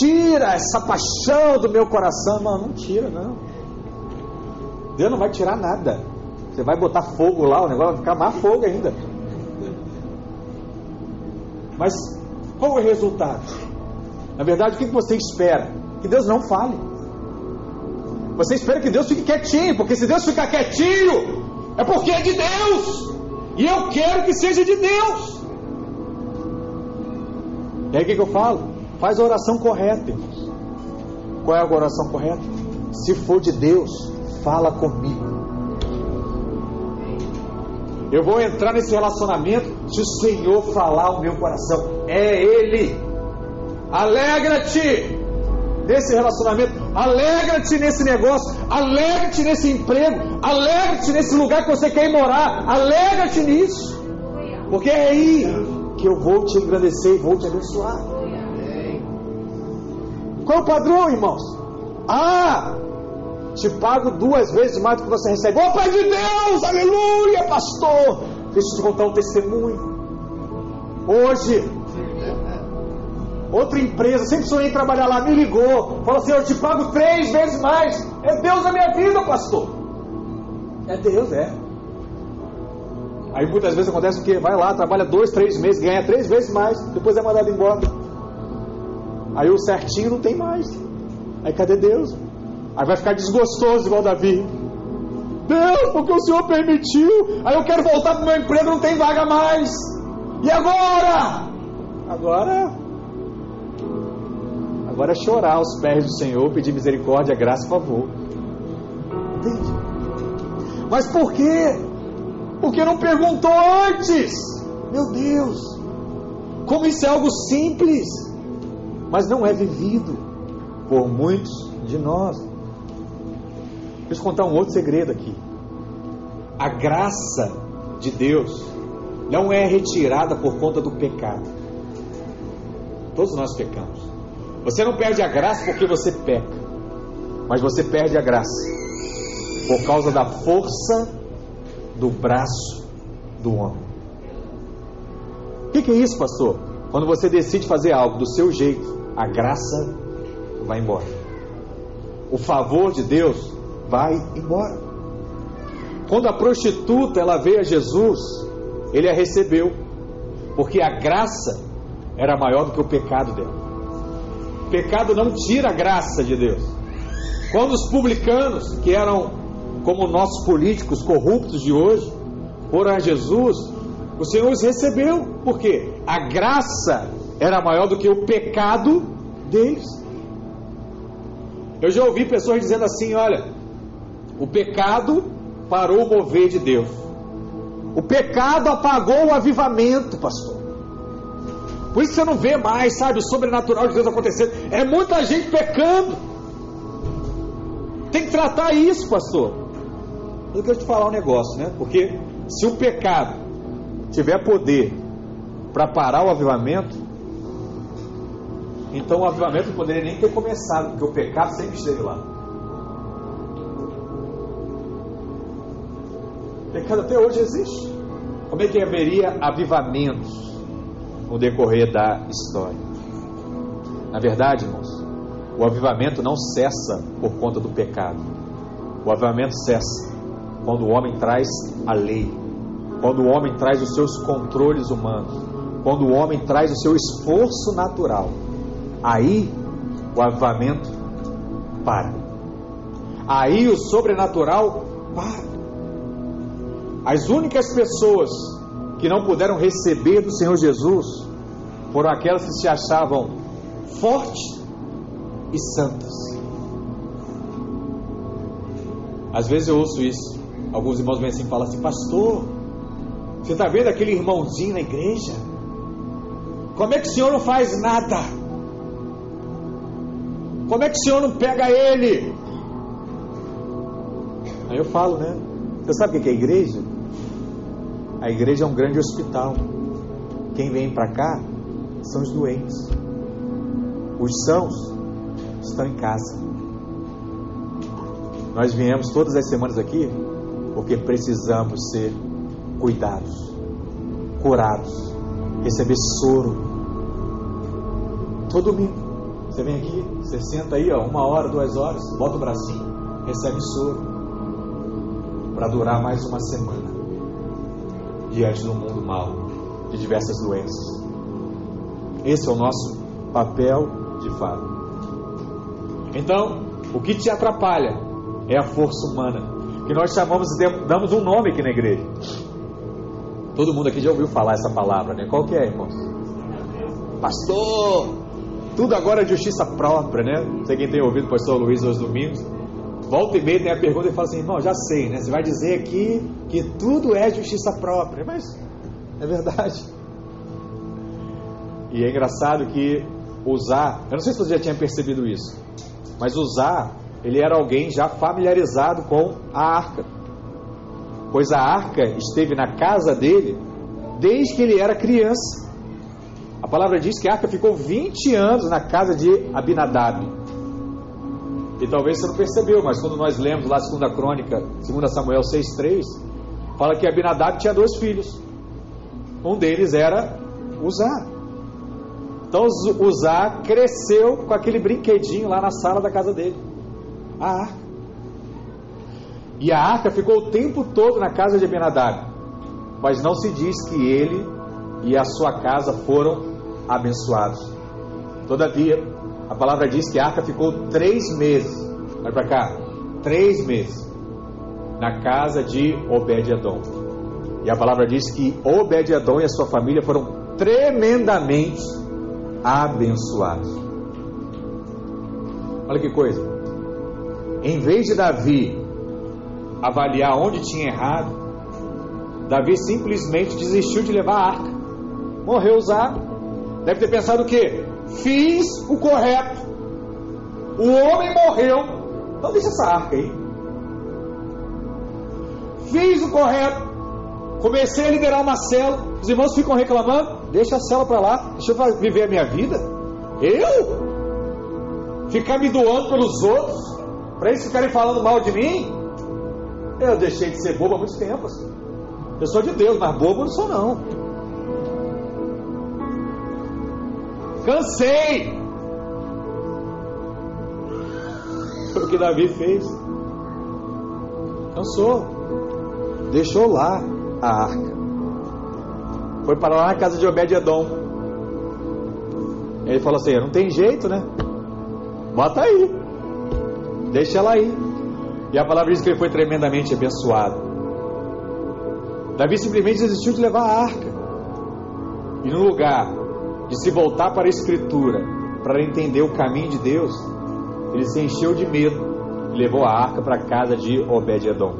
tira essa paixão do meu coração. Não, não tira, não. Deus não vai tirar nada. Você vai botar fogo lá, o negócio vai ficar mais fogo ainda. Mas qual é o resultado? Na verdade, o que você espera? Que Deus não fale. Você espera que Deus fique quietinho, porque se Deus ficar quietinho, é porque é de Deus. E eu quero que seja de Deus. E aí o que, que eu falo? Faz a oração correta, irmãos. Qual é a oração correta? Se for de Deus, fala comigo. Eu vou entrar nesse relacionamento se o Senhor falar o meu coração. É Ele. Alegra-te desse relacionamento. alegra-te nesse negócio, alegra-te nesse emprego, alegra-te nesse lugar que você quer ir morar, alegra-te nisso, porque é aí que eu vou te engrandecer e vou te abençoar. Qual é o padrão, irmãos? Ah, te pago duas vezes mais do que você recebe. Ô Pai de Deus, aleluia, pastor. Deixa eu te contar um testemunho. Hoje, outra empresa, sempre sonhei em trabalhar lá, me ligou, falou assim: Eu te pago três vezes mais. É Deus na minha vida, pastor. É Deus, é. Aí muitas vezes acontece o quê? Vai lá, trabalha dois, três meses, ganha três vezes mais, depois é mandado embora. Aí o certinho não tem mais. Aí cadê Deus? Aí vai ficar desgostoso igual Davi. Deus, porque o Senhor permitiu. Aí eu quero voltar para o meu emprego, não tem vaga mais. E agora? Agora. Agora é chorar aos pés do Senhor, pedir misericórdia, graça e favor. Entende? Mas por quê? Porque não perguntou antes. Meu Deus. Como isso é algo simples, mas não é vivido por muitos de nós. Deixa eu contar um outro segredo aqui. A graça de Deus não é retirada por conta do pecado. Todos nós pecamos. Você não perde a graça porque você peca, mas você perde a graça por causa da força do braço do homem. O que, que é isso, pastor? Quando você decide fazer algo do seu jeito, a graça vai embora. O favor de Deus vai embora. Quando a prostituta ela veio a Jesus, ele a recebeu, porque a graça era maior do que o pecado dela. O pecado não tira a graça de Deus. Quando os publicanos, que eram como nossos políticos corruptos de hoje, foram a Jesus, o Senhor os recebeu, porque a graça era maior do que o pecado deles. Eu já ouvi pessoas dizendo assim: olha, o pecado parou o mover de Deus. O pecado apagou o avivamento, pastor. Por isso você não vê mais, sabe, o sobrenatural de Deus acontecendo. É muita gente pecando. Tem que tratar isso, pastor. Eu quero te falar um negócio, né? Porque se o pecado tiver poder para parar o avivamento, então o avivamento não poderia nem ter começado, porque o pecado sempre esteve lá. O pecado até hoje existe. Como é que haveria avivamentos no decorrer da história? Na verdade, irmãos, o avivamento não cessa por conta do pecado. O avivamento cessa quando o homem traz a lei, quando o homem traz os seus controles humanos, quando o homem traz o seu esforço natural. Aí o avivamento para. Aí o sobrenatural para. As únicas pessoas que não puderam receber do Senhor Jesus foram aquelas que se achavam fortes e santas. Às vezes eu ouço isso. Alguns irmãos vêm assim e falam assim: Pastor, você está vendo aquele irmãozinho na igreja? Como é que o senhor não faz nada? Como é que o senhor não pega ele? Aí eu falo, né? Você sabe o que é igreja? A igreja é um grande hospital. Quem vem para cá são os doentes. Os sãos estão em casa. Nós viemos todas as semanas aqui porque precisamos ser cuidados, curados, receber soro. Todo domingo. Você vem aqui, você senta aí, ó, uma hora, duas horas, bota o bracinho, recebe soro para durar mais uma semana diante do mundo mal, de diversas doenças. Esse é o nosso papel de fato. Então, o que te atrapalha é a força humana, que nós chamamos, damos um nome aqui na igreja. Todo mundo aqui já ouviu falar essa palavra, né? Qual que é, irmãos? Pastor! Tudo agora é justiça própria, né? Não sei quem tem ouvido o pastor Luiz aos domingos. Volta e meia tem a pergunta e fala assim, irmão, já sei, né? Você vai dizer aqui que tudo é justiça própria, mas é verdade. E é engraçado que usar, eu não sei se você já tinha percebido isso, Mas Uzá, ele era alguém já familiarizado com a arca. Pois a arca esteve na casa dele desde que ele era criança. A palavra diz que a arca ficou 20 anos na casa de Abinadab. E talvez você não percebeu, mas quando nós lemos lá a segunda crônica, 2 Samuel 6,3, fala que Abinadab tinha dois filhos. Um deles era Uzá. Então Uzá cresceu com aquele brinquedinho lá na sala da casa dele. A arca. E a arca ficou o tempo todo na casa de Abinadab. Mas não se diz que ele e a sua casa foram abençoados. Todavia, a palavra diz que a arca ficou três meses. Vai para cá. Três meses. Na casa de Obed-Edom. E a palavra diz que Obed-Edom e a sua família foram tremendamente abençoados. Olha que coisa. Em vez de Davi avaliar onde tinha errado, Davi simplesmente desistiu de levar a arca. Morreu usar. Deve ter pensado o quê? Fiz o correto. O homem morreu. Então deixa essa arca aí. Fiz o correto. Comecei a liderar uma cela. Os irmãos ficam reclamando. Deixa a cela para lá. Deixa eu viver a minha vida. Eu? Ficar me doando pelos outros? Para eles ficarem falando mal de mim? Eu deixei de ser bobo há muito tempo. Eu sou de Deus, mas bobo não sou não. Cansei. Foi o que Davi fez. Cansou. Deixou lá a arca. Foi para lá na casa de Obed-Edom. Ele falou assim: não tem jeito, né? Bota aí. Deixa ela aí. E a palavra diz que ele foi tremendamente abençoado. Davi simplesmente desistiu de levar a arca. E no lugar de se voltar para a Escritura, para entender o caminho de Deus, ele se encheu de medo e levou a arca para a casa de Obed-Edom.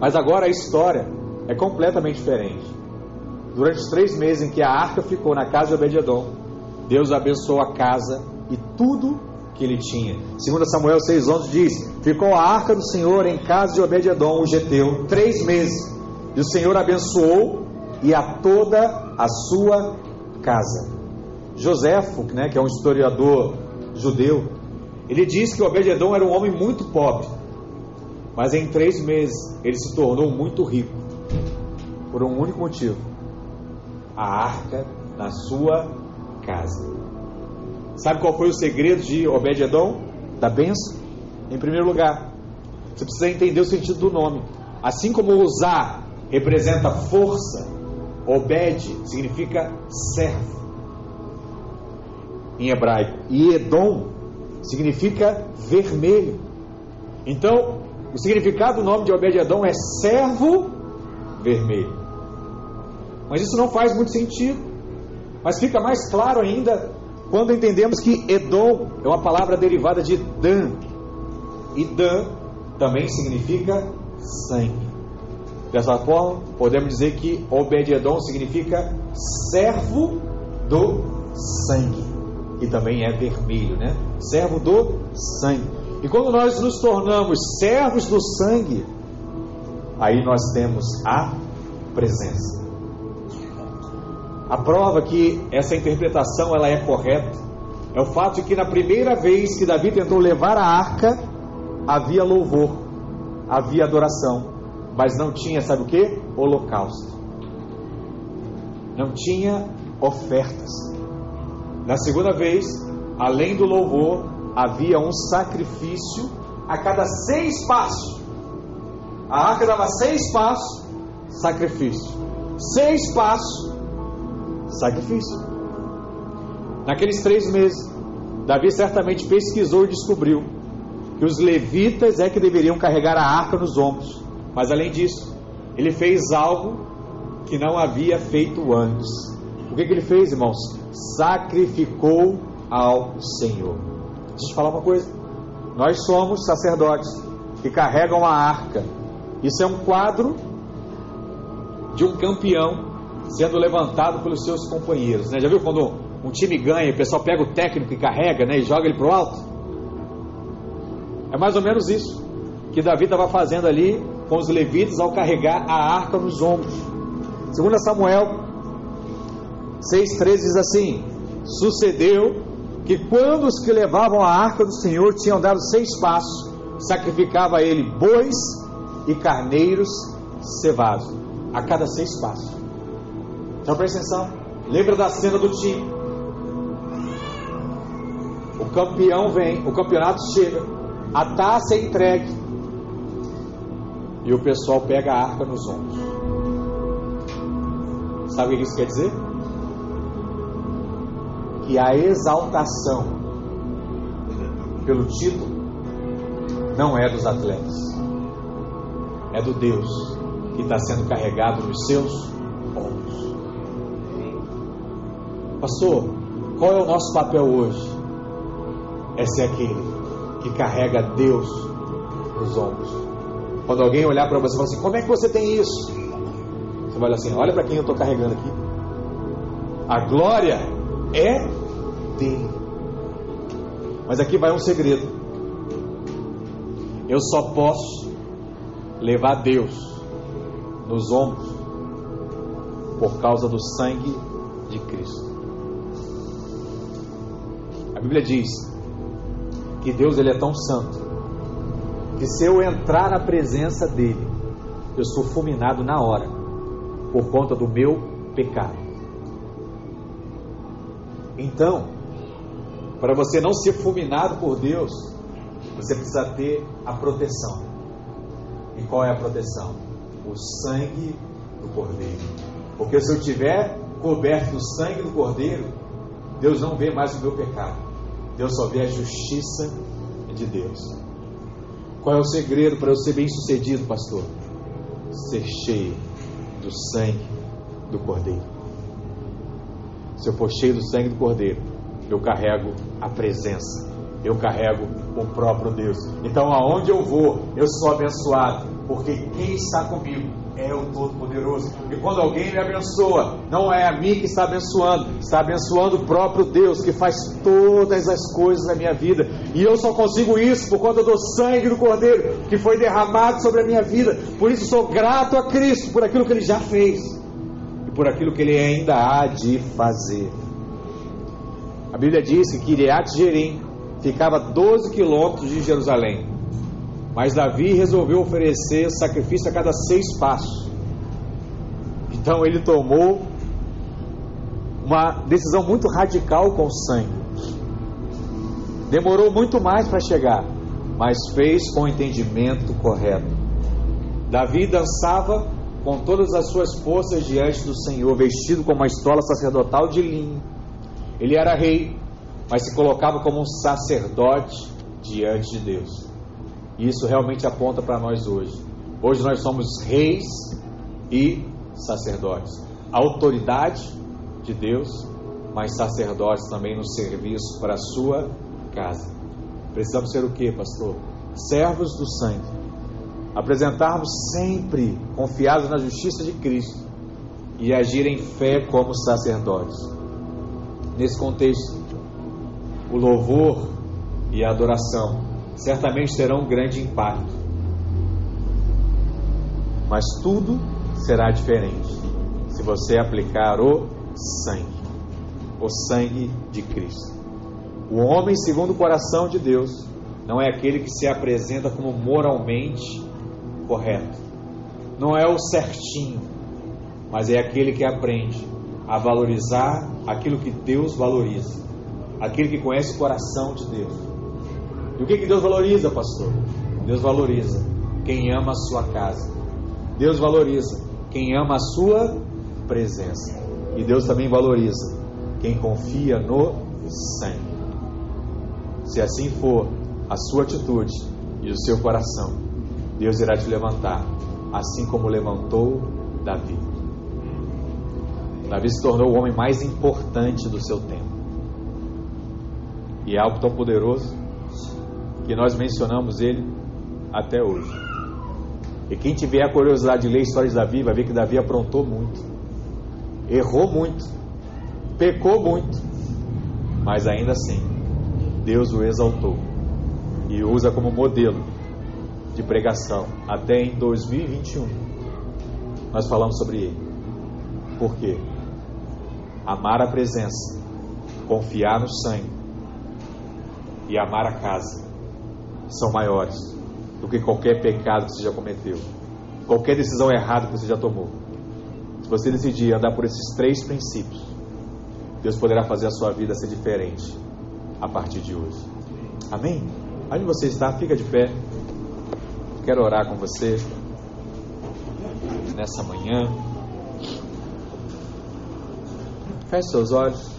Mas agora a história é completamente diferente. Durante os três meses em que a arca ficou na casa de Obed-Edom, Deus abençoou a casa e tudo que ele tinha. Segundo Samuel 6,11 diz: Ficou a arca do Senhor em casa de Obed-Edom, o geteu, três meses. E o Senhor abençoou e a toda a sua casa. Joséfo, né, que é um historiador judeu, ele diz que Obed-Edom era um homem muito pobre, mas em três meses ele se tornou muito rico, por um único motivo: a arca na sua casa. Sabe qual foi o segredo de Obed-Edom? Da benção? Em primeiro lugar, você precisa entender o sentido do nome. Assim como usar representa força, Obed significa servo em hebraico, e Edom significa vermelho. Então, o significado do nome de Obed-Edom é servo vermelho. Mas isso não faz muito sentido. Mas fica mais claro ainda quando entendemos que Edom é uma palavra derivada de Dan. E Dan também significa sangue. Dessa forma, podemos dizer que Obed-Edom significa servo do sangue, e também é vermelho, né? Servo do sangue. E quando nós nos tornamos servos do sangue, aí nós temos a presença. A prova que essa interpretação ela é correta é o fato de que na primeira vez que Davi tentou levar a arca, havia louvor, havia adoração mas não tinha, sabe o que? Holocausto. Não tinha ofertas. Na segunda vez, além do louvor, havia um sacrifício a cada seis passos. A arca dava seis passos, sacrifício. Seis passos, sacrifício. Naqueles três meses, Davi certamente pesquisou e descobriu que os levitas é que deveriam carregar a arca nos ombros. Mas além disso, ele fez algo que não havia feito antes. O que, que ele fez, irmãos? Sacrificou ao Senhor. Deixa eu te falar uma coisa. Nós somos sacerdotes que carregam a arca. Isso é um quadro de um campeão sendo levantado pelos seus companheiros. Né? Já viu quando um time ganha, o pessoal pega o técnico e carrega né, e joga ele para o alto? É mais ou menos isso que Davi estava fazendo ali com os levitas ao carregar a arca nos ombros. Segundo Samuel 6,13 diz assim: Sucedeu que quando os que levavam a arca do Senhor tinham dado seis passos, sacrificava ele bois e carneiros cevados a cada seis passos. Então presta atenção. Lembra da cena do time. O campeão vem, o campeonato chega, a taça é entregue e o pessoal pega a arca nos ombros. Sabe o que isso quer dizer? Que a exaltação pelo título não é dos atletas, é do Deus que está sendo carregado nos seus Pastor, qual é o nosso papel hoje? É ser aquele que carrega Deus nos ombros. Quando alguém olhar para você e falar assim: Como é que você tem isso? Você vai olhar assim: Olha para quem eu estou carregando aqui. A glória é dele. Mas aqui vai um segredo. Eu só posso levar Deus nos ombros por causa do sangue de Cristo. Bíblia diz que Deus ele é tão santo que se eu entrar na presença dele, eu sou fulminado na hora por conta do meu pecado. Então, para você não ser fulminado por Deus, você precisa ter a proteção. E qual é a proteção? O sangue do Cordeiro. Porque se eu tiver coberto do sangue do Cordeiro, Deus não vê mais o meu pecado. Deus só vê a justiça de Deus. Qual é o segredo para eu ser bem sucedido, pastor? Ser cheio do sangue do Cordeiro. Se eu for cheio do sangue do Cordeiro, eu carrego a presença, eu carrego o próprio Deus. Então, aonde eu vou, eu sou abençoado, porque quem está comigo é o Todo-Poderoso. E quando alguém me abençoa, não é a mim que está abençoando, está abençoando o próprio Deus que faz todas as coisas na minha vida. E eu só consigo isso por conta do sangue do Cordeiro que foi derramado sobre a minha vida. Por isso sou grato a Cristo por aquilo que ele já fez e por aquilo que ele ainda há de fazer. A Bíblia diz que Kiriat Jerim ficava 12 quilômetros de Jerusalém. Mas Davi resolveu oferecer sacrifício a cada seis passos. Então ele tomou uma decisão muito radical com o sangue. Demorou muito mais para chegar, mas fez com o entendimento correto. Davi dançava com todas as suas forças diante do Senhor, vestido com uma estola sacerdotal de linho. Ele era rei, mas se colocava como um sacerdote diante de Deus. E isso realmente aponta para nós hoje. Hoje nós somos reis e sacerdotes. Autoridade de Deus, mas sacerdotes também no serviço para a sua casa. Precisamos ser o que, pastor? Servos do sangue. Apresentarmos sempre confiados na justiça de Cristo e agir em fé como sacerdotes. Nesse contexto, o louvor e a adoração certamente terão um grande impacto. Mas tudo será diferente se você aplicar o sangue, o sangue de Cristo. O homem segundo o coração de Deus não é aquele que se apresenta como moralmente correto. Não é o certinho, mas é aquele que aprende a valorizar aquilo que Deus valoriza, aquele que conhece o coração de Deus e o que, que Deus valoriza, pastor? Deus valoriza quem ama a sua casa. Deus valoriza quem ama a sua presença. E Deus também valoriza quem confia no sangue. Se assim for a sua atitude e o seu coração, Deus irá te levantar, assim como levantou Davi. Davi se tornou o homem mais importante do seu tempo. E é algo tão poderoso que nós mencionamos ele até hoje. E quem tiver a curiosidade de ler a história de Davi, vai ver que Davi aprontou muito, errou muito, pecou muito, mas ainda assim, Deus o exaltou e usa como modelo de pregação até em 2021. Nós falamos sobre ele. Por quê? Amar a presença, confiar no sangue e amar a casa são maiores do que qualquer pecado que você já cometeu, qualquer decisão errada que você já tomou. Se você decidir andar por esses três princípios, Deus poderá fazer a sua vida ser diferente a partir de hoje. Amém? Onde você está, fica de pé. Quero orar com você nessa manhã. Feche seus olhos.